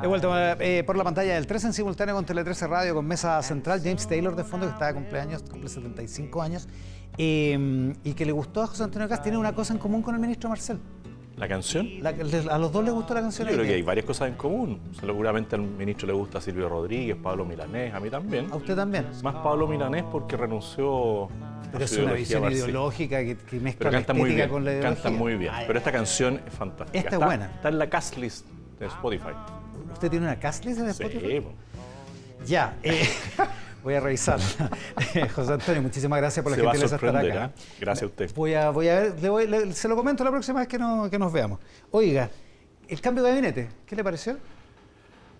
De vuelta eh, por la pantalla del 3 en simultáneo con Tele 13 Radio, con Mesa Central, James Taylor de fondo, que está de cumpleaños, cumple 75 años, eh, y que le gustó a José Antonio Cast, tiene una cosa en común con el ministro Marcel. ¿La canción? La- a los dos les gustó la canción. Yo creo que hay varias cosas en común. Seguramente al ministro le gusta Silvio Rodríguez, Pablo Milanés, a mí también. A usted también. Más Pablo Milanés porque renunció Pero a es una visión ideológica que, que mezcla la muy bien, con la ideología. canta muy bien. Pero esta canción es fantástica. Esta es Está- buena. Está en la cast list de Spotify. ¿Usted tiene una castlist de Sí, Spotify? po. Ya, eh, voy a revisarla. José Antonio, muchísimas gracias por la gentileza de estar acá. ¿eh? Gracias a usted. Voy a, voy a ver, le voy- le- se lo comento la próxima vez que, no- que nos veamos. Oiga, el cambio de gabinete, ¿qué le pareció?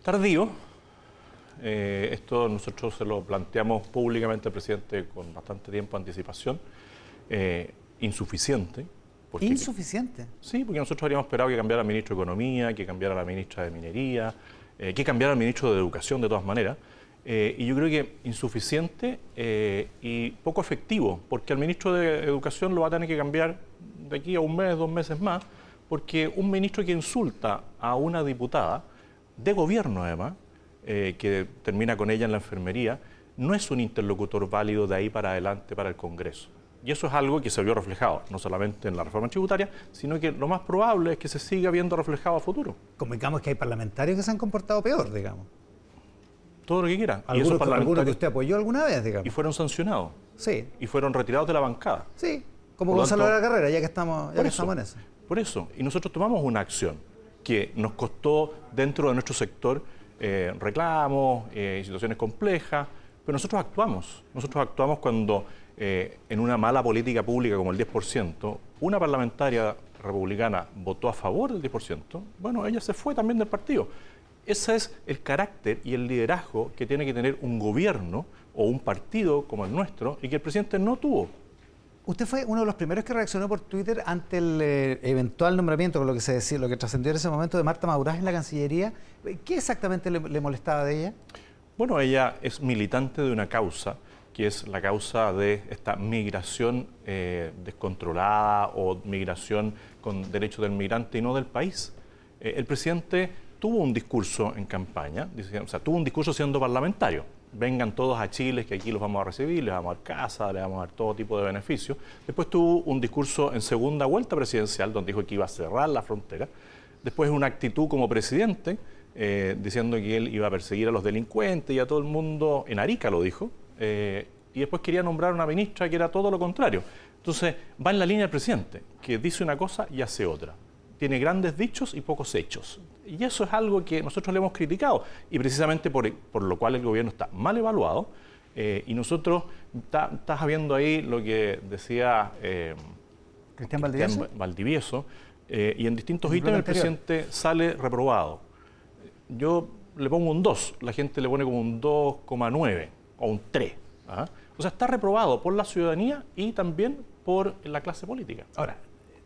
Tardío. Eh, esto nosotros se lo planteamos públicamente al presidente con bastante tiempo de anticipación. Eh, insuficiente. Porque- Insuficiente. Sí, porque nosotros habríamos esperado que cambiara el ministro de Economía, que cambiara la ministra de Minería, eh, que cambiara el ministro de Educación de todas maneras. Eh, y yo creo que insuficiente eh, y poco efectivo, porque al ministro de Educación lo va a tener que cambiar de aquí a un mes, dos meses más, porque un ministro que insulta a una diputada, de gobierno además, eh, que termina con ella en la enfermería, no es un interlocutor válido de ahí para adelante para el Congreso. Y eso es algo que se vio reflejado, no solamente en la reforma tributaria, sino que lo más probable es que se siga viendo reflejado a futuro. Convengamos que hay parlamentarios que se han comportado peor, digamos. Todo lo que quieran. Algunos, algunos que usted apoyó alguna vez, digamos. y fueron sancionados Sí, y fueron retirados de la bancada. sí. Como Por Gonzalo de la Carrera, ya que estamos, ya que eso, estamos en eso. por eso. Y nosotros tomamos una acción que nos costó dentro de nuestro sector eh, reclamos, eh, situaciones complejas, pero nosotros actuamos. Nosotros actuamos cuando eh, en una mala política pública como el 10%, una parlamentaria republicana votó a favor del 10%, bueno, ella se fue también del partido. Ese es el carácter y el liderazgo que tiene que tener un gobierno o un partido como el nuestro y que el presidente no tuvo. Usted fue uno de los primeros que reaccionó por Twitter ante el eh, eventual nombramiento, con lo que se decía, lo que trascendió en ese momento de Marta Maurás en la Cancillería. ¿Qué exactamente le, le molestaba de ella? Bueno, ella es militante de una causa, que es la causa de esta migración eh, descontrolada o migración con derechos del migrante y no del país. Eh, el presidente tuvo un discurso en campaña, o sea, tuvo un discurso siendo parlamentario. Vengan todos a Chile, que aquí los vamos a recibir, les vamos a dar casa, les vamos a dar todo tipo de beneficios. Después tuvo un discurso en segunda vuelta presidencial, donde dijo que iba a cerrar la frontera. Después una actitud como presidente, eh, diciendo que él iba a perseguir a los delincuentes y a todo el mundo, en Arica lo dijo, eh, y después quería nombrar una ministra que era todo lo contrario. Entonces va en la línea del presidente, que dice una cosa y hace otra. Tiene grandes dichos y pocos hechos. Y eso es algo que nosotros le hemos criticado, y precisamente por, por lo cual el gobierno está mal evaluado, eh, y nosotros, está- estás viendo ahí lo que decía... eh, Cristian Valdivieso. Valdivieso, eh, y en distintos ítems el presidente sale reprobado. Yo le pongo un 2, la gente le pone como un 2,9 o un 3. ¿ah? O sea, está reprobado por la ciudadanía y también por la clase política. Ahora,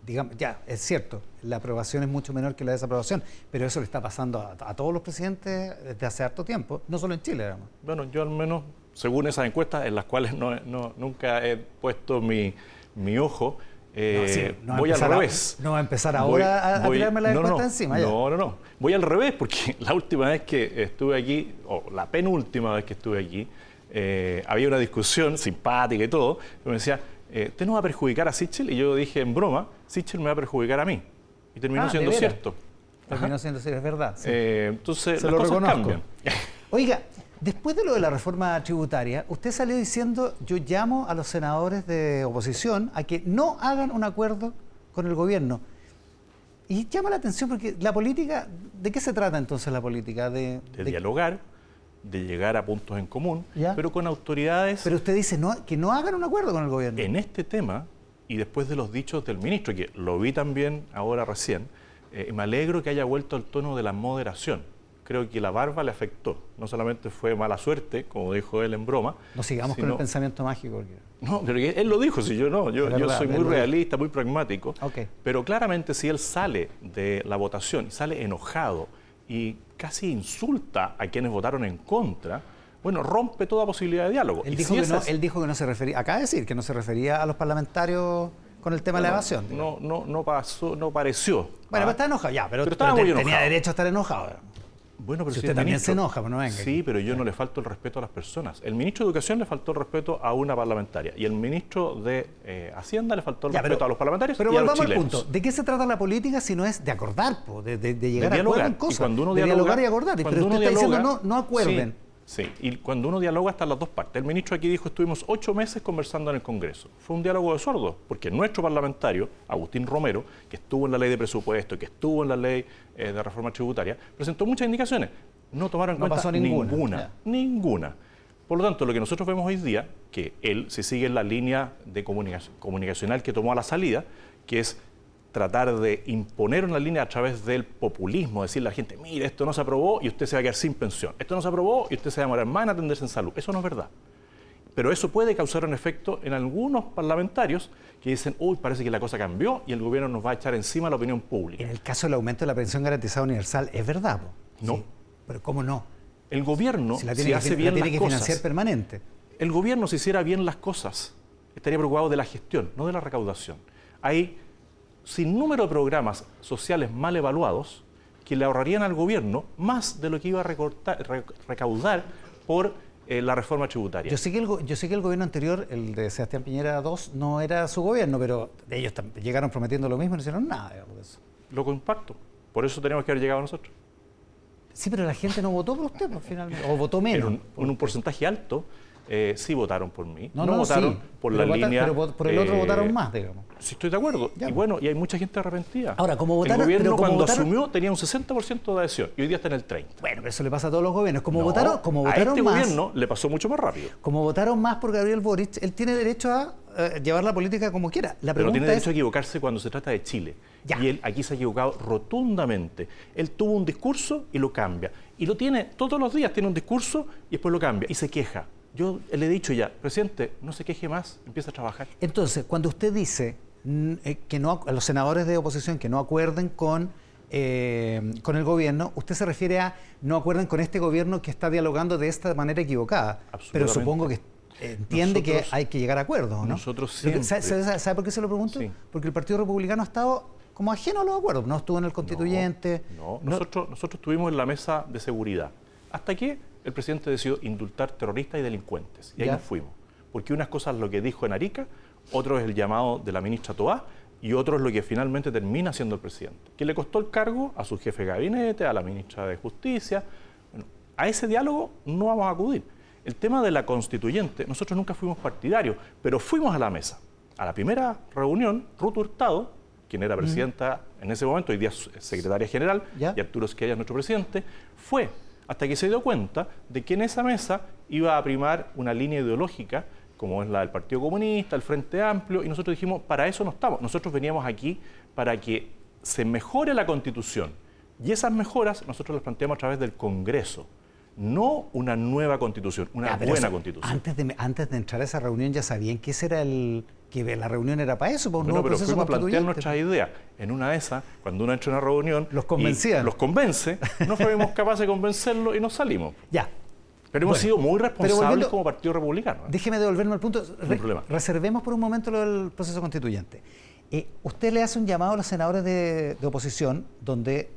digamos, ya, es cierto, la aprobación es mucho menor que la desaprobación, pero eso le está pasando a, a todos los presidentes desde hace harto tiempo, no solo en Chile, digamos. Bueno, yo al menos, según esas encuestas en las cuales no, no- nunca he puesto mi, mi ojo, eh, No, sí, no va a voy al a- revés. no va a empezar ahora a- a tirarme la no, no, encima, ya. No, no, no. Voy al revés porque la última vez que estuve aquí, o la penúltima vez que estuve aquí, eh, había una discusión simpática y todo, que me decía, eh, ¿usted no va a perjudicar a Sichel? Y yo dije en broma, Sichel me va a perjudicar a mí. Y terminó Ah, ¿de siendo cierto. Terminó siendo así, es verdad. sí. Eh, entonces, Se las lo cosas reconozco. cambian. Oiga, después de lo de la reforma tributaria, usted salió diciendo, yo llamo a los senadores de oposición a que no hagan un acuerdo con el gobierno. Y llama la atención porque la política, ¿de qué se trata entonces la política? De, de de- dialogar, de llegar a puntos en común, Ya. pero con autoridades Pero usted dice no, que no hagan un acuerdo con el gobierno. en este tema y después de los dichos del ministro, que lo vi también ahora recién, eh, me alegro que haya vuelto al tono de la moderación. Creo que la barba le afectó. No solamente fue mala suerte, como dijo él en broma. no sigamos con el pensamiento mágico. porque- No, pero él lo dijo, si yo no. Yo, soy muy realista, muy pragmático. Pero claramente si él sale de la votación sale enojado y casi insulta a quienes votaron en contra, bueno, rompe toda posibilidad de diálogo. Él dijo, si que no, es- él dijo que no se refería, acaba de decir que no se refería a los parlamentarios con el tema de la evasión. digamos. No, no, no pasó, no pareció. Bueno, Ah, está enojado, ya, pero, Pero pero te- tenía derecho a estar enojado. Bueno, pero si, usted también se enoja, pero no venga. Sí, pero yo no le falto el respeto a las personas. El ministro de Educación le faltó el respeto a una parlamentaria y el ministro de eh, Hacienda le faltó el respeto a los parlamentarios pero y a los chilenos. al punto. ¿De qué se trata la política si no es de acordar, de, llegar a acuerdos en cosas? Y cuando uno de dialogar y acordar. Pero usted está diciendo no, no acuerden. Sí, y cuando uno dialoga están las dos partes. El ministro aquí dijo, estuvimos ocho meses conversando en el Congreso. Fue un diálogo de sordos, porque nuestro parlamentario, Agustín Romero, que estuvo en la ley de presupuesto, que estuvo en la ley eh, de reforma tributaria, presentó muchas indicaciones. No tomaron en cuenta ninguna. Ninguna, Por lo tanto, lo que nosotros vemos hoy día, que él se sigue en la línea de comunicacional que tomó a la salida, que es tratar de imponer una línea a través del populismo, decirle a la gente, mire, esto no se aprobó y usted se va a quedar sin pensión, esto no se aprobó y usted se va a demorar más en atenderse en salud. Eso no es verdad. Pero eso puede causar un efecto en algunos parlamentarios que dicen, uy, parece que la cosa cambió y el gobierno nos va a echar encima la opinión pública. En el caso del aumento de la pensión garantizada universal, ¿es verdad? No. Pero ¿cómo no? El gobierno, si, hace bien tiene que financiar permanente. El gobierno, si hiciera bien las cosas, estaría preocupado de la gestión, no de la recaudación. Hay sin número de programas sociales mal evaluados que le ahorrarían al gobierno más de lo que iba a recaudar por eh, la reforma tributaria. Yo sé, que el, yo sé que el gobierno anterior, el de Sebastián Piñera II, no era su gobierno, pero ellos llegaron prometiendo lo mismo y no hicieron nada de eso. Lo comparto. Por eso tenemos que haber llegado nosotros. Sí, pero la gente no votó por usted, pues, finalmente. O votó menos. En un porcentaje alto eh, sí votaron por mí. No, votaron por la línea. Pero por el otro votaron más, digamos. Sí, estoy de acuerdo. Y bueno, y hay mucha gente arrepentida. Ahora, como votaron. El gobierno cuando asumió tenía un 60% de adhesión y hoy día está en el 30%. Bueno, pero eso le pasa a todos los gobiernos. Como votaron, como votaron a este más, gobierno le pasó mucho más rápido. Como votaron más por Gabriel Boric, él tiene derecho a eh, llevar la política como quiera. La pero tiene derecho a equivocarse cuando se trata de Chile. Y él aquí se ha equivocado rotundamente. Él tuvo un discurso y lo cambia. Y lo tiene todos los días, tiene un discurso y después lo cambia. Y se queja. Yo le he dicho ya, presidente, no se queje más, empieza a trabajar. Entonces, cuando usted dice eh, que no a los senadores de oposición que no acuerden con eh, con el gobierno, usted se refiere a no acuerden con este gobierno que está dialogando de esta manera equivocada. Pero supongo que entiende que hay que llegar a acuerdos, ¿no? Nosotros siempre. ¿Sabe, por qué se lo pregunto? Porque el Partido Republicano ha estado como ajeno a los acuerdos, no estuvo en el constituyente. No, Nosotros, nosotros estuvimos en la mesa de seguridad. ¿Hasta qué? El presidente decidió indultar terroristas y delincuentes. Y ahí nos fuimos. Porque unas cosas es lo que dijo en Arica, otro es el llamado de la ministra Toá y otro es lo que finalmente termina siendo el presidente. Que le costó el cargo a su jefe de gabinete, a la ministra de Justicia. Bueno, a ese diálogo no vamos a acudir. El tema de la constituyente, nosotros nunca fuimos partidarios, pero fuimos a la mesa. A la primera reunión, Ruth Hurtado, quien era presidenta en ese momento, hoy día secretaria general, y Arturo Esquella, nuestro presidente, fue hasta que se dio cuenta de que en esa mesa iba a primar una línea ideológica como es la del Partido Comunista, el Frente Amplio, y nosotros dijimos, para eso no estamos, nosotros veníamos aquí para que se mejore la Constitución. Y esas mejoras nosotros las planteamos a través del Congreso, no una nueva Constitución, una buena Constitución. Antes de, antes de entrar a esa reunión ya sabían que ese era el, que la reunión era para eso, para un bueno, nuevo pero proceso a plantear nuestras ideas. En una de esas, cuando uno entra en una reunión... Los convencían. los convence, no fuimos capaces de convencerlo y nos salimos. Ya. Pero hemos sido muy responsables como Partido Republicano. ¿eh? Déjeme devolverme al punto. reservemos por un momento lo del proceso constituyente. Eh, usted le hace un llamado a los senadores de, de oposición, donde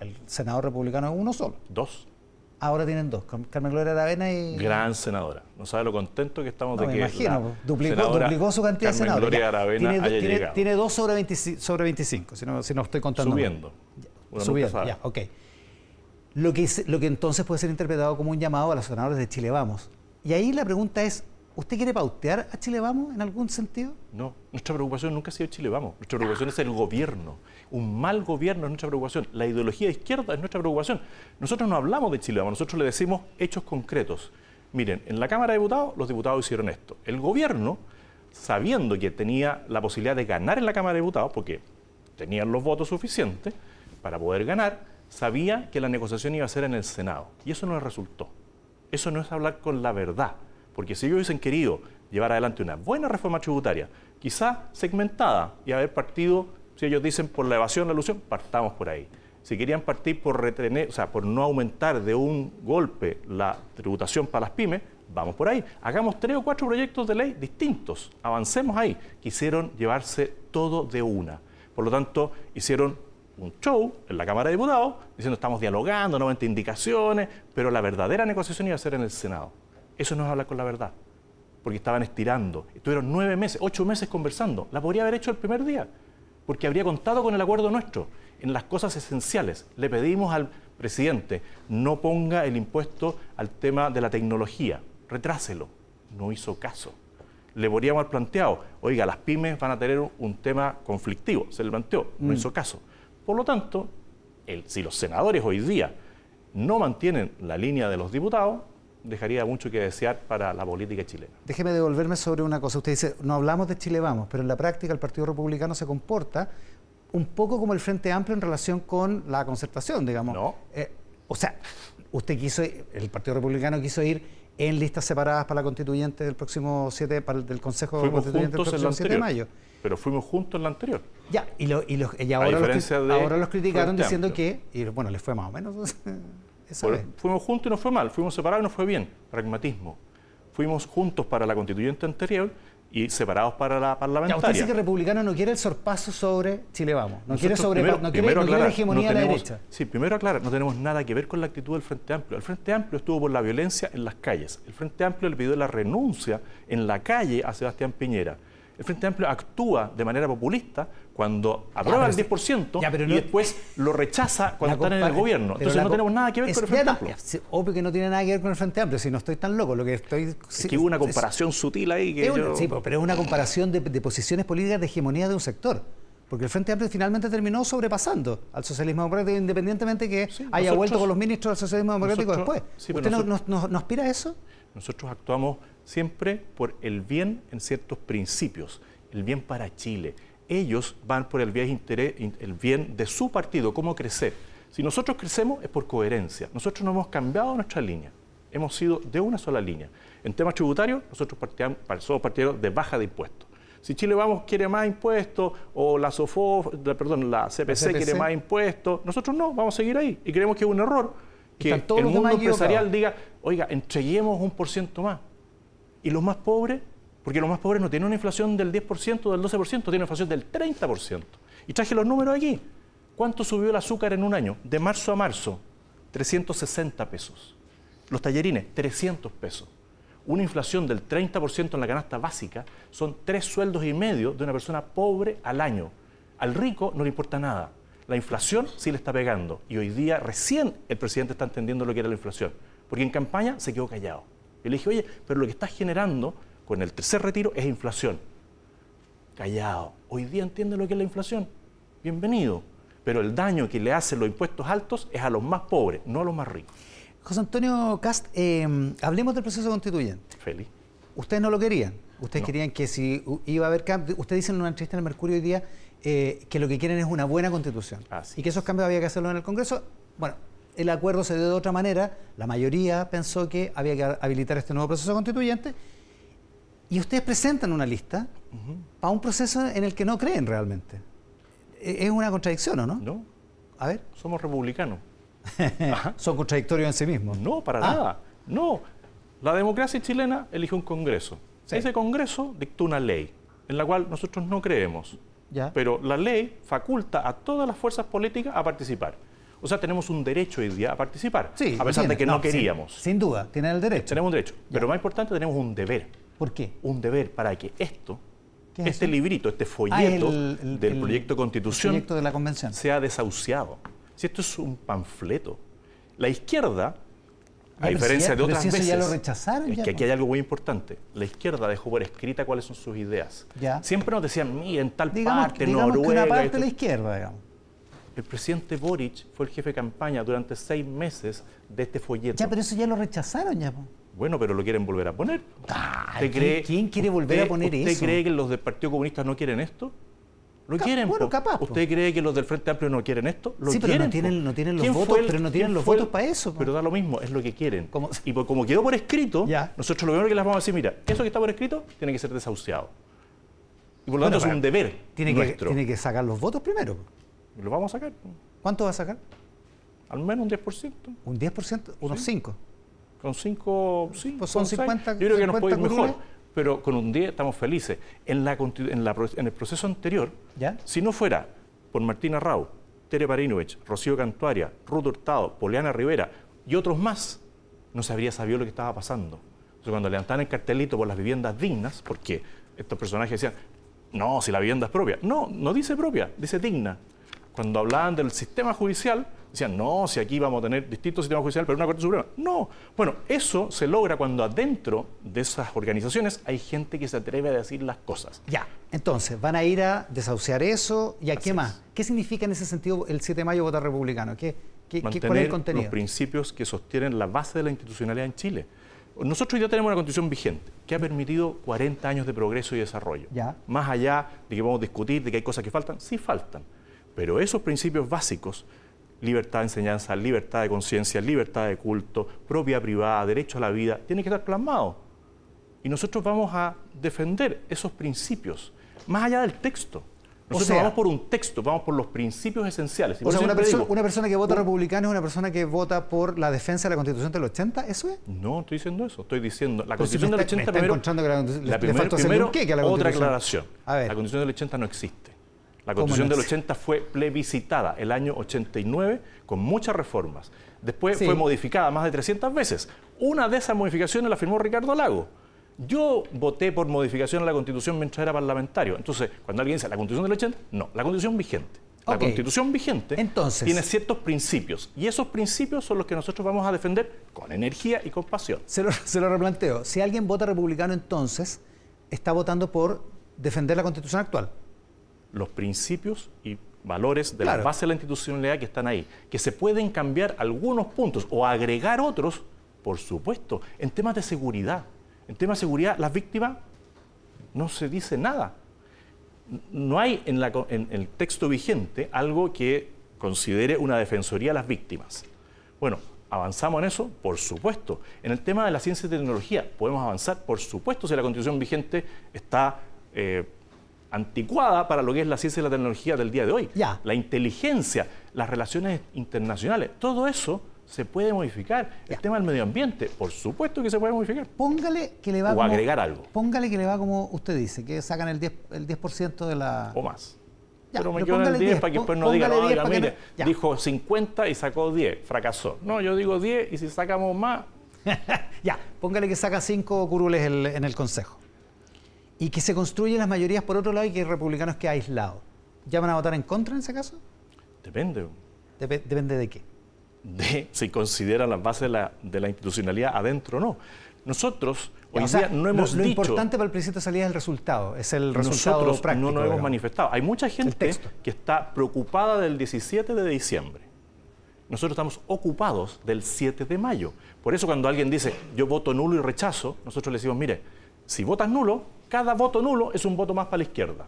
el senador republicano es uno solo. Dos. Ahora tienen dos, Carmen Gloria Aravena y... Gran senadora. No sabe lo contento que estamos de me que imagino, pues, duplicó, su cantidad de senadores. Gloria Aravena tiene, haya tiene, dos sobre 25, sobre 25 si, no, si no estoy contando. Subiendo. subiendo, ya, ok. Lo que, lo que entonces puede ser interpretado como un llamado a los senadores de Chile Vamos. Y ahí la pregunta es, ¿Usted quiere pautear a Chile Vamos en algún sentido? No, nuestra preocupación nunca ha sido Chile Vamos. Nuestra preocupación es el gobierno. Un mal gobierno es nuestra preocupación. La ideología de izquierda es nuestra preocupación. Nosotros no hablamos de Chile Vamos, nosotros le decimos hechos concretos. Miren, en la Cámara de Diputados los diputados hicieron esto. El gobierno, sabiendo que tenía la posibilidad de ganar en la Cámara de Diputados, porque tenían los votos suficientes para poder ganar, sabía que la negociación iba a ser en el Senado. Y eso no le resultó. Eso no es hablar con la verdad. Porque si ellos hubiesen querido llevar adelante una buena reforma tributaria, quizá segmentada y haber partido, si ellos dicen por la evasión, la ilusión, partamos por ahí. Si querían partir por retener, o sea, por no aumentar de un golpe la tributación para las pymes, vamos por ahí. Hagamos tres o cuatro proyectos de ley distintos, avancemos ahí. Quisieron llevarse todo de una. Por lo tanto, hicieron un show en la Cámara de Diputados diciendo estamos dialogando, 90 indicaciones, pero la verdadera negociación iba a ser en el Senado. Eso no es hablar con la verdad, porque estaban estirando. Estuvieron nueve meses, ocho meses conversando. La podría haber hecho el primer día, porque habría contado con el acuerdo nuestro en las cosas esenciales. Le pedimos al presidente, no ponga el impuesto al tema de la tecnología, retráselo. No hizo caso. Le podríamos haber planteado, oiga, las pymes van a tener un tema conflictivo, se le planteó, no mm. hizo caso. Por lo tanto, si los senadores hoy día no mantienen la línea de los diputados, dejaría mucho que desear para la política chilena. Déjeme devolverme sobre una cosa. Usted dice, no hablamos de Chile Vamos, pero en la práctica el Partido Republicano se comporta un poco como el Frente Amplio en relación con la concertación, digamos. No. Eh, o sea, usted quiso, el Partido Republicano quiso ir en listas separadas para la constituyente del próximo 7, para el del Consejo Constituyente del próximo 7 de mayo. Pero fuimos juntos en la anterior. Ya, y, lo, y, ahora, los, ahora, los, criticaron diciendo que, y bueno, les fue más o menos. fuimos juntos y nos fue mal, fuimos separados y nos fue bien. Pragmatismo. Fuimos juntos para la constituyente anterior y separados para la parlamentaria. usted dice que el republicano no quiere el sorpaso sobre Chile Vamos, no quiere, sobre, no quiere, la hegemonía de la derecha. Sí, primero aclarar, no tenemos nada que ver con la actitud del Frente Amplio. El Frente Amplio estuvo por la violencia en las calles. El Frente Amplio le pidió la renuncia en la calle a Sebastián Piñera. El Frente Amplio actúa de manera populista cuando aprueba el 10% y después lo rechaza cuando están en el gobierno. Entonces no tenemos nada que ver con el Frente Amplio. obvio que no tiene nada que ver con el Frente Amplio, si no estoy tan loco. Lo que estoy, es que hubo una comparación sutil ahí. Que Sí, pero es una comparación de, posiciones políticas de hegemonía de un sector. Porque el Frente Amplio finalmente terminó sobrepasando al socialismo democrático, independientemente que haya vuelto con los ministros del socialismo democrático después. ¿Usted no aspira a eso? Nosotros actuamos siempre por el bien en ciertos principios, el bien para Chile ellos van por el bien, el bien de su partido, cómo crecer. Si nosotros crecemos es por coherencia. Nosotros no hemos cambiado nuestra línea. Hemos sido de una sola línea. En temas tributarios, nosotros somos partidarios de baja de impuestos. Si Chile Vamos quiere más impuestos o la SOFO, perdón, la CPC, quiere más impuestos, nosotros no, vamos a seguir ahí. Y creemos que es un error que el mundo empresarial diga, oiga, entreguemos un por ciento más. Y los más pobres porque los más pobres no tienen una inflación del 10% o del 12%, tienen una inflación del 30%. Y traje los números aquí. ¿Cuánto subió el azúcar en un año? De marzo a marzo, 360 pesos. Los tallerines, 300 pesos. Una inflación del 30% en la canasta básica son tres sueldos y medio de una persona pobre al año. Al rico no le importa nada. La inflación sí le está pegando. Y hoy día recién el presidente está entendiendo lo que era la inflación. Porque en campaña se quedó callado. Y le dije, oye, pero lo que estás generando con el tercer retiro es inflación. Callado. Hoy día entiende lo que es la inflación. Bienvenido. Pero el daño que le hacen los impuestos altos es a los más pobres, no a los más ricos. José Antonio Cast, em, hablemos del proceso constituyente. Feliz. Ustedes no lo querían. Ustedes querían que si iba a haber cambios. Ustedes dicen en una entrevista en el Mercurio hoy día eh, que lo que quieren es una buena constitución. y que esos cambios había que hacerlo en el Congreso. Bueno, el acuerdo se dio de otra manera. La mayoría pensó que había que habilitar este nuevo proceso constituyente y ustedes presentan una lista para un proceso en el que no creen realmente. E-, es una contradicción, ¿o no? No. A ver. Somos republicanos. Son contradictorios en sí mismos. No, para ah. nada. No. La democracia chilena elige un Congreso. Ese Congreso dictó una ley en la cual nosotros no creemos. Ya. Pero la ley faculta a todas las fuerzas políticas a participar. O sea, tenemos un derecho hoy día a participar, sí, a pesar de que no, queríamos. Sin, duda, tienen el derecho. Tenemos un derecho. Pero más importante, tenemos un deber. ¿Por qué? Un deber para que esto, este librito, este folleto ah, del proyecto de constitución de la convención. sea desahuciado. Si esto es un panfleto, la izquierda, a diferencia de otras veces, ya lo rechazaron. Es que aquí hay algo muy importante. La izquierda dejó por escrita cuáles son sus ideas. Siempre nos decían, miren, tal parte, digamos Noruega. Que una parte de la izquierda, digamos. El presidente Boric fue el jefe de campaña durante seis meses de este folleto. Ya, pero eso ya lo rechazaron ya. Bueno, pero lo quieren volver a poner. ¿quién, quiere volver a poner eso? ¿Usted cree que los del Partido Comunista no quieren esto? Lo quieren. Bueno, capaz. ¿Usted cree que los del Frente Amplio no quieren esto? Lo sí, pero no tienen, no tienen los votos, pero no tienen los votos para eso. Pero da lo mismo, es lo que quieren. Y como quedó por escrito, nosotros lo primero que les vamos a decir, mira, eso que está por escrito tiene que ser desahuciado. Y por lo tanto es un deber tiene nuestro. Que, tiene que sacar los votos primero. Lo vamos a sacar. ¿Cuánto va a sacar? Al menos un 10%. ¿Un 10%? ¿Unos 5? Con 5, sí, pues son 50. Yo creo que nos puede ir mejor. Pero con un 10 estamos felices. En, la, en, el proceso anterior, ¿Ya? si no fuera por Martina Rau Tere Parinovich, Rocío Cantuaria, Ruth Hurtado, Poliana Rivera y otros más, no se habría sabido lo que estaba pasando. Entonces, cuando levantaban el cartelito por las viviendas dignas, porque estos personajes decían, no, si la vivienda es propia. No, no dice propia, dice digna. Cuando hablaban del sistema judicial, decían, no, si aquí vamos a tener distintos sistemas judiciales, pero una Corte Suprema. No. Bueno, eso se logra cuando adentro de esas organizaciones hay gente que se atreve a decir las cosas. Ya, entonces, van a ir a desahuciar eso y a qué más. ¿Qué significa en ese sentido el 7 de mayo votar republicano? ¿Qué, qué, Mantener ¿Cuál es el contenido? los principios que sostienen la base de la institucionalidad en Chile. Nosotros ya tenemos una constitución vigente que ha permitido 40 años de progreso y desarrollo. Ya. Más allá de que vamos a discutir de que hay cosas que faltan, sí faltan. Pero esos principios básicos, libertad de enseñanza, libertad de conciencia, libertad de culto, propiedad privada, derecho a la vida, tienen que estar plasmados. Y nosotros vamos a defender esos principios, más allá del texto. Nosotros sea- vamos por un texto, vamos por los principios esenciales. O sea, una, perso- digo, una persona que vota un- republicano es una persona que vota por la defensa de la Constitución del 80, ¿eso es? No, estoy diciendo eso. Estoy diciendo la Pero si Constitución del está- me 80 está primero. encontrando que la le primero, un queque a la otra Constitución. aclaración. A ver. La Constitución del 80 no existe. La ¿Cómo Constitución no del existe? 80 fue plebiscitada el año 89 con muchas reformas. Después Sí. fue modificada más de 300 veces. Una de esas modificaciones la firmó Ricardo Lago. Yo voté por modificación a la Constitución mientras era parlamentario. Entonces, cuando alguien dice la Constitución del 80, no, la Constitución vigente. La. Constitución vigente Entonces- tiene ciertos principios y esos principios son los que nosotros vamos a defender con energía y con pasión. Se lo, se lo replanteo. Si alguien vota republicano, entonces está votando por defender la Constitución actual. Los principios y valores de Claro. la base de la institucionalidad que están ahí. Que se pueden cambiar algunos puntos o agregar otros, por supuesto, en temas de seguridad. En temas de seguridad, las víctimas no se dice nada. No hay en, la co- en el texto vigente algo que considere una defensoría a las víctimas. Bueno, ¿avanzamos en eso? Por supuesto. En el tema de la ciencia y tecnología, ¿podemos avanzar? Por supuesto, si la constitución vigente está eh, anticuada para lo que es la ciencia y la tecnología del día de hoy. Ya. La inteligencia, las relaciones internacionales, todo eso se puede modificar. Ya. El tema del medio ambiente, por supuesto que se puede modificar. Póngale que le va O como, agregar algo. Póngale que le va como usted dice, que sacan el 10%, el 10 de la... O más. Ya, pero me pero quedo en el póngale 10, 10, para que después no digan, no, 10 oiga, para que mire, no- dijo 50 y sacó 10, fracasó. No, yo digo 10 y si sacamos más, ya, póngale que saca cinco curules el- en el Consejo. Y que se construyen las mayorías por otro lado y que el republicano quede aislado. ¿Ya van a votar en contra en ese caso? depende Depe- depende de qué. de si consideran las bases de la, de la institucionalidad adentro o no. Nosotros hoy Ya, o sea, día no hemos lo, lo dicho... importante para el presidente de salida es el resultado, es el resultado Nosotros práctico. no nos hemos manifestado. Hay mucha gente que está preocupada del 17 de diciembre. Nosotros estamos ocupados del 7 de mayo. Por eso cuando alguien dice yo voto nulo y rechazo, nosotros le decimos, mire, si votas nulo, cada voto nulo es un voto más para la izquierda.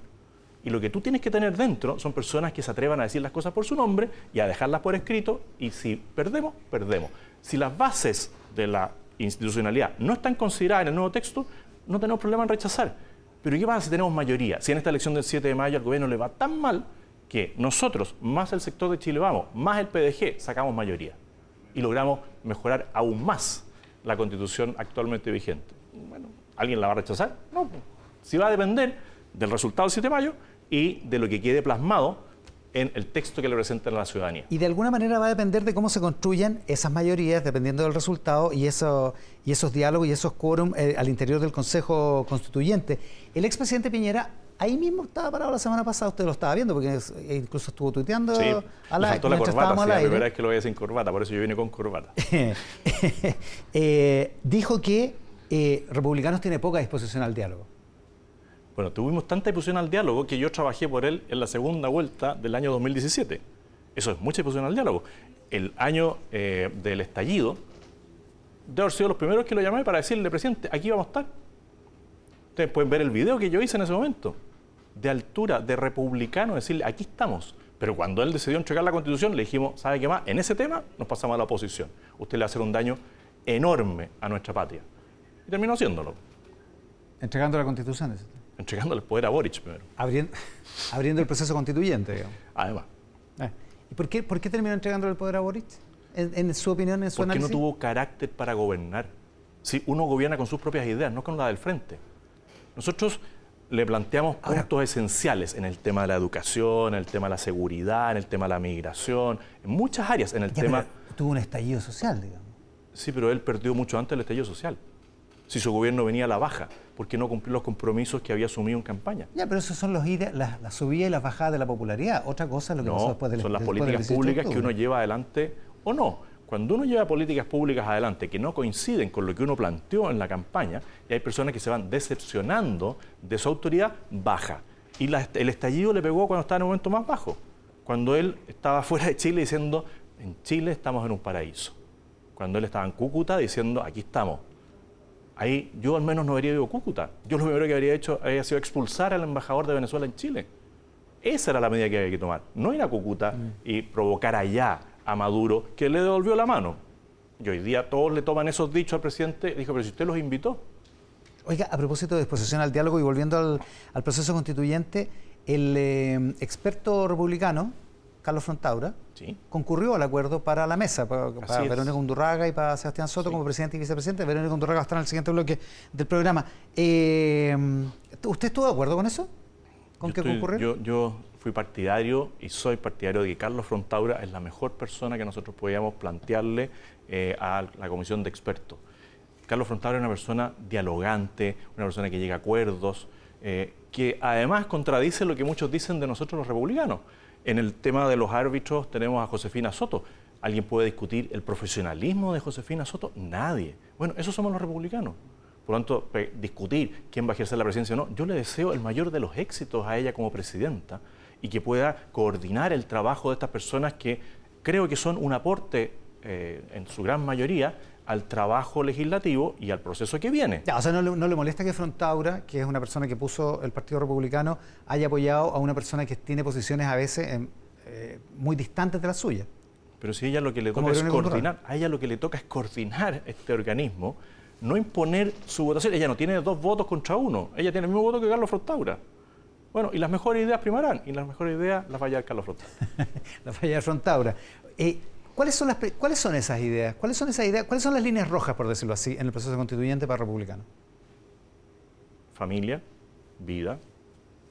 Y lo que tú tienes que tener dentro son personas que se atrevan a decir las cosas por su nombre y a dejarlas por escrito. Y si perdemos, perdemos. Si las bases de la institucionalidad no están consideradas en el nuevo texto, no tenemos problema en rechazar. Pero ¿qué pasa si tenemos mayoría? Si en esta elección del 7 de mayo al gobierno le va tan mal que nosotros, más el sector de Chile Vamos, más el PDG, sacamos mayoría. Y logramos mejorar aún más la constitución actualmente vigente. Bueno, ¿alguien la va a rechazar? No. Si va a depender del resultado del 7 de mayo y de lo que quede plasmado en el texto que le presenten a la ciudadanía. Y de alguna manera va a depender de cómo se construyan esas mayorías, dependiendo del resultado y, eso, y esos diálogos y esos quórum eh, al interior del Consejo Constituyente. El expresidente Piñera, ahí mismo estaba parado la semana pasada, usted lo estaba viendo, porque es- e incluso estuvo tuiteando Sí, me aire, faltó la corbata, sí, la primera vez que lo veía sin corbata, por eso yo vine con corbata. Eh, dijo que eh, Republicanos tiene poca disposición al diálogo. Bueno, tuvimos tanta disposición al diálogo que yo trabajé por él en la segunda vuelta del año 2017. Eso es mucha disposición al diálogo. El año eh, del estallido, de haber sido los primeros que lo llamé para decirle, presidente, aquí vamos a estar. Ustedes pueden ver el video que yo hice en ese momento, de altura, de republicano, decirle, aquí estamos. Pero cuando él decidió entregar la constitución, le dijimos, ¿sabe qué más? En ese tema nos pasamos a la oposición. Usted le va a hacer un daño enorme a nuestra patria. Y terminó haciéndolo, Entregando la Constitución, entregando el poder a Boric primero. abriendo, abriendo el proceso constituyente, digamos. Además. Eh, ¿Y por qué, por qué terminó entregando el poder a Boric? En, en su opinión, en su Porque no análisis. tuvo carácter para gobernar. Sí, uno gobierna con sus propias ideas, no con la del frente. Nosotros le planteamos puntos esenciales en el tema de la educación, en el tema de la seguridad, en el tema de la migración, en muchas áreas, en el tema... Tuvo un estallido social, digamos. Sí, pero él perdió mucho antes el estallido social. Si su gobierno venía a la baja, ¿por qué no cumplió los compromisos que había asumido en campaña? Ya, pero esos son los las, las subidas y las bajadas de la popularidad. Otra cosa es lo que pasó después del Son las políticas públicas que uno lleva adelante o no. Cuando uno lleva políticas públicas adelante que no coinciden con lo que uno planteó en la campaña, y hay personas que se van decepcionando de su autoridad, baja. Y el estallido le pegó cuando estaba en un momento más bajo, cuando él estaba fuera de Chile diciendo, en Chile estamos en un paraíso. Cuando él estaba en Cúcuta diciendo, aquí estamos. Ahí yo al menos no habría ido a Cúcuta. Yo lo primero que habría hecho habría sido expulsar al embajador de Venezuela en Chile. Esa era la medida que había que tomar. No ir a Cúcuta y provocar allá a Maduro, que le devolvió la mano. Y hoy día todos le toman esos dichos al presidente. Dijo, pero si usted los invitó. Oiga, a propósito de disposición al diálogo y volviendo al, proceso constituyente, el eh, experto republicano, Carlos Frontaura, concurrió al acuerdo para la mesa, para, Verónica Undurraga y para Sebastián Soto como presidente y vicepresidente. Verónica Undurraga va a estar en el siguiente bloque del programa. Eh, ¿Usted estuvo de acuerdo con eso? ¿Con qué concurrió? yo fui partidario y soy partidario de que Carlos Frontaura es la mejor persona que nosotros podíamos plantearle eh, a la comisión de expertos. Carlos Frontaura es una persona dialogante, una persona que llega a acuerdos, eh, que además contradice lo que muchos dicen de nosotros los republicanos. En el tema de los árbitros tenemos a Josefina Soto. ¿Alguien puede discutir el profesionalismo de Josefina Soto? Nadie. Bueno, esos somos los republicanos. Por lo tanto, discutir quién va a ejercer la presidencia o no, yo le deseo el mayor de los éxitos a ella como presidenta y que pueda coordinar el trabajo de estas personas que creo que son un aporte eh, en su gran mayoría al trabajo legislativo y al proceso que viene. Ya, o sea, no le, molesta que Frontaura, que es una persona que puso el Partido Republicano, haya apoyado a una persona que tiene posiciones a veces eh, muy distantes de las suyas. Pero si ella lo que le toca es coordinar, a ella lo que le toca es coordinar este organismo, no imponer su votación. Ella no tiene dos votos contra uno, ella tiene el mismo voto que Carlos Frontaura. Bueno, y las mejores ideas primarán, y las mejores ideas las va a llevar Carlos Frontaura. las va a llevar Frontaura. Eh, ¿cuáles, son las, ¿Cuáles son esas ideas? ¿Cuáles son esas ideas? ¿Cuáles son las líneas rojas, por decirlo así, en el proceso constituyente para republicano? Familia, vida.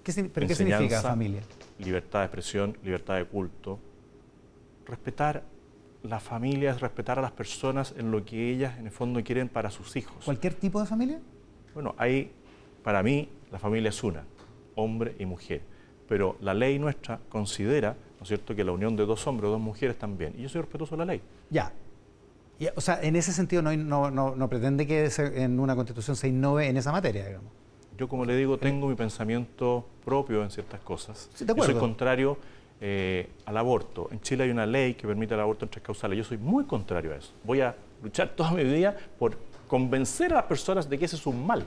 ¿Pero qué significa familia? Libertad de expresión, libertad de culto. Respetar la familia es respetar a las personas en lo que ellas en el fondo quieren para sus hijos. ¿Cualquier tipo de familia? Bueno, hay, para mí, la familia es una hombre y mujer. Pero la ley nuestra considera, ¿no es cierto?, que la unión de dos hombres o dos mujeres también. Y yo soy respetuoso de la ley. Ya. o sea, en ese sentido no, no, pretende que en una constitución se innove en esa materia, digamos. Yo, como le digo, tengo mi pensamiento propio en ciertas cosas. yo soy contrario eh, al aborto. En Chile hay una ley que permite el aborto en tres causales. Yo soy muy contrario a eso. Voy a luchar toda mi vida por convencer a las personas de que ese es un mal.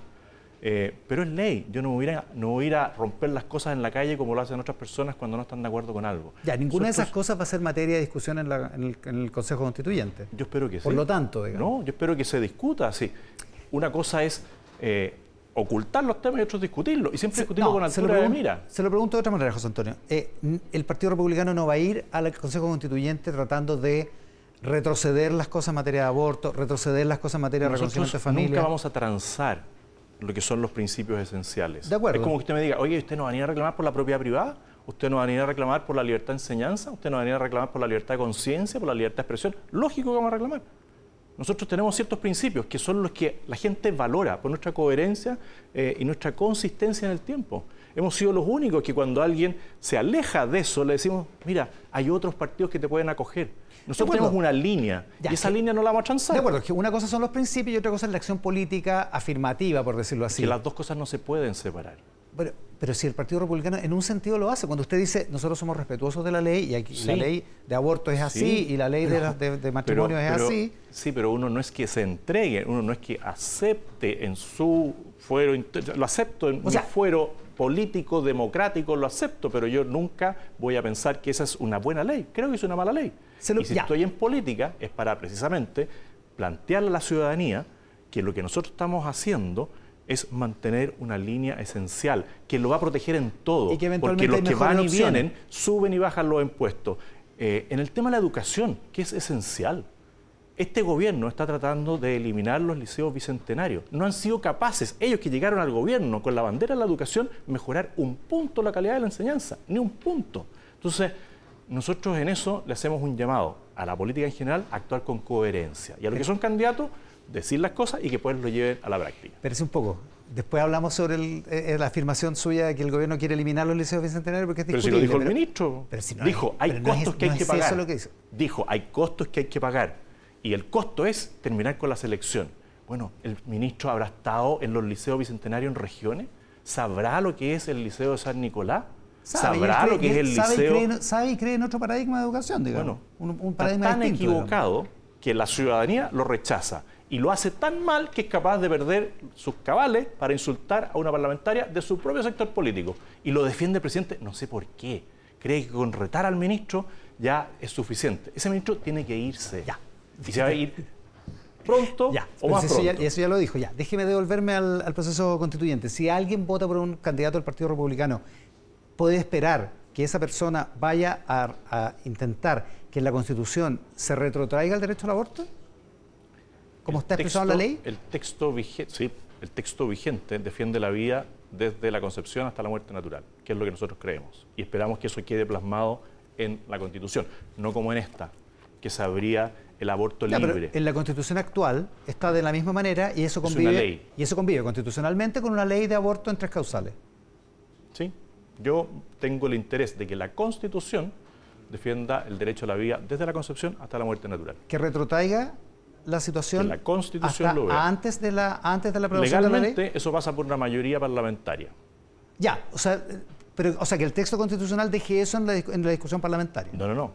Eh, pero es ley. Yo no voy, a, no voy a ir a romper las cosas en la calle como lo hacen otras personas cuando no están de acuerdo con algo. Ya, ninguna de esas cosas va a ser materia de discusión en, el, Consejo Constituyente. Yo espero que sí. Por lo tanto, digamos. No, yo espero que se discuta así. Una cosa es eh, ocultar los temas y otros discutirlos. Y siempre discutirlo con altura de mira. Se lo pregunto de otra manera, José Antonio. Eh, ¿El Partido Republicano no va a ir al Consejo Constituyente tratando de retroceder las cosas en materia de aborto, retroceder las cosas en materia de reconocimiento de familia? Nunca vamos a transar lo que son los principios esenciales. De acuerdo. Es como que usted me diga, oye, ¿usted no va a venir a reclamar por la propiedad privada? ¿Usted no va a venir a reclamar por la libertad de enseñanza? ¿Usted no va a venir a reclamar por la libertad de conciencia, por la libertad de expresión? Lógico que vamos a reclamar. Nosotros tenemos ciertos principios que son los que la gente valora por nuestra coherencia eh, y nuestra consistencia en el tiempo. Hemos sido los únicos que cuando alguien se aleja de eso le decimos, mira, hay otros partidos que te pueden acoger. Nosotros tenemos una línea y esa línea no la vamos a transar. De acuerdo, que una cosa son los principios y otra cosa es la acción política afirmativa, por decirlo así. Que las dos cosas no se pueden separar. Pero, pero si el Partido Republicano en un sentido lo hace, cuando usted dice nosotros somos respetuosos de la ley y aquí la ley de aborto es así y la ley de, matrimonio es así. Sí, pero uno no es que se entregue, uno no es que acepte en su fuero, lo acepto en mi fuero político, democrático, lo acepto, pero yo nunca voy a pensar que esa es una buena ley. Creo que es una mala ley y si estoy en política es para precisamente plantearle a la ciudadanía que lo que nosotros estamos haciendo es mantener una línea esencial que lo va a proteger en todo, porque los que van y vienen suben y bajan los impuestos. Eh, en el tema de la educación, que es esencial, este gobierno está tratando de eliminar los liceos bicentenarios. No han sido capaces, ellos que llegaron al gobierno con la bandera de la educación, mejorar un punto la calidad de la enseñanza, ni un punto. Entonces, nosotros en eso le hacemos un llamado a la política en general a actuar con coherencia. Y a los que son candidatos, decir las cosas y que pues lo lleven a la práctica. Espérese un poco. Después hablamos sobre el, eh, la afirmación suya de que el gobierno quiere eliminar los liceos bicentenarios porque es Pero si lo dijo el ministro. dijo, hay costos que hay que pagar. Lo que dijo, hay costos que hay que pagar. Y el costo es terminar con la selección. Bueno, ¿el ministro habrá estado en los liceos bicentenarios en regiones? ¿Sabrá lo que es el liceo de San Nicolás? ¿Sabrá lo que es el liceo? sabe y cree en otro paradigma de educación, digamos. Bueno, un, paradigma tan equivocado que la ciudadanía lo rechaza y lo hace tan mal que es capaz de perder sus cabales para insultar a una parlamentaria de su propio sector político. Y lo defiende el presidente, no sé por qué. Cree que con retar al ministro ya es suficiente. Ese ministro tiene que irse. Ya. Y se va a ir pronto ya, o más eso pronto. Ya, eso ya lo dijo. Ya, déjeme devolverme al, proceso constituyente. Si alguien vota por un candidato del Partido Republicano, ¿puede esperar que esa persona vaya a, a intentar que en la Constitución se retrotraiga el derecho al aborto? ¿Cómo está expresado la ley? El texto, vigente, sí, el texto vigente defiende la vida desde la concepción hasta la muerte natural, que es lo que nosotros creemos. Y esperamos que eso quede plasmado en la Constitución, no como en esta, que se abría el aborto libre. en la Constitución actual está de la misma manera y eso convive, y eso convive constitucionalmente con una ley de aborto en tres causales. Sí, yo tengo el interés de que la Constitución defienda el derecho a la vida desde la concepción hasta la muerte natural. Que retrotraiga la situación la Constitución lo antes de la antes de la aprobación Legalmente, de la ley? eso pasa por una mayoría parlamentaria. Ya, o sea, pero, o sea, que el texto constitucional deje eso en la, en la discusión parlamentaria. No, no, no.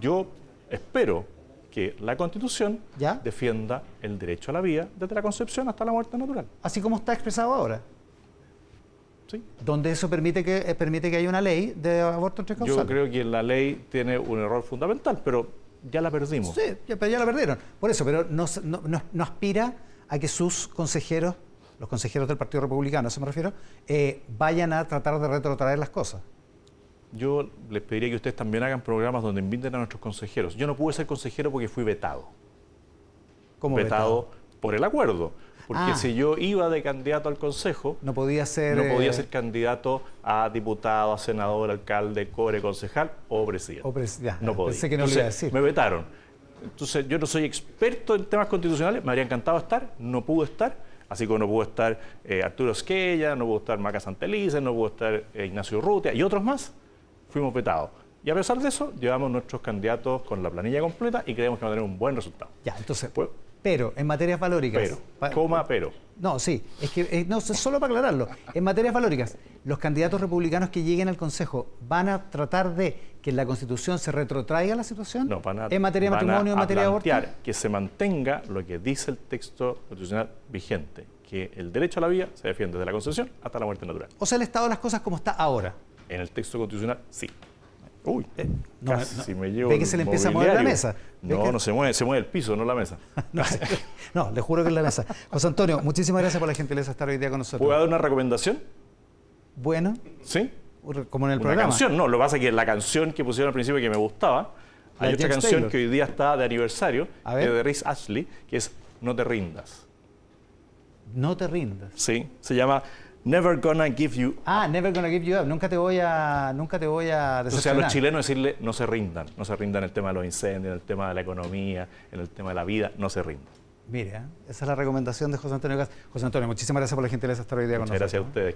Yo espero que la Constitución ¿Ya? defienda el derecho a la vida desde la concepción hasta la muerte natural. Así como está expresado ahora. Sí. Donde eso permite que, eh, permite que haya una ley de aborto entre causales. Yo creo que la ley tiene un error fundamental, pero ya la perdimos. Sí, ya, pero ya la perdieron. Por eso, pero no, no, aspira a que sus consejeros, los consejeros del Partido Republicano, a eso me refiero, eh, vayan a tratar de retrotraer las cosas. Yo les pediría que ustedes también hagan programas donde inviten a nuestros consejeros. Yo no pude ser consejero porque fui vetado. ¿Cómo vetado? por el acuerdo. Porque ah. si yo iba de candidato al Consejo, no podía ser, no podía eh, ser candidato a diputado, a senador, alcalde, core, concejal o presidente. O no podía. Pensé que no lo iba a decir. Me vetaron. Entonces, yo no soy experto en temas constitucionales, me habría encantado estar, no pude estar, así como no pudo estar eh, Arturo Esquella, no pudo estar Maca Santelice, no pudo estar eh, Ignacio Rutia y otros más, fuimos vetados. Y a pesar de eso, llevamos nuestros candidatos con la planilla completa y creemos que va a tener un buen resultado. Ya, entonces, pues, pero en materias valóricas. Pero, coma, pero. No, sí, es que eh, no, solo para aclararlo. En materias valóricas, los candidatos republicanos que lleguen al Consejo van a tratar de que en la Constitución se retrotraiga la situación. No, van a, en materia de matrimonio, en materia de aborto. que se mantenga lo que dice el texto constitucional vigente, que el derecho a la vida se defiende desde la Constitución hasta la muerte natural. O sea, el estado de las cosas como está ahora. En el texto constitucional, sí. Uy, eh, casi me llevo. ¿Ve que se le empieza a mover la mesa? No, no se mueve, se mueve el piso, no la mesa. no, le juro que es la mesa. José Antonio, muchísimas gracias por la gentileza de estar hoy día con nosotros. ¿Puedo dar una recomendación? Bueno. ¿Sí? Como en el una programa. canción, no, lo que pasa es que la canción que pusieron al principio que me gustaba, hay otra canción que hoy día está de aniversario, de Rhys Ashley, que es No te rindas. No te rindas. Sí, se llama Never gonna give you Ah, never gonna give you up. Nunca te voy a, nunca te voy a O sea, a los chilenos decirle no se rindan, no se rindan en el tema de los incendios, en el tema de la economía, en el tema de la vida, no se rindan. Mire, esa es la recomendación de José Antonio Gas. José Antonio, muchísimas gracias por la gentileza de estar hoy día con nosotros. Gracias a ustedes.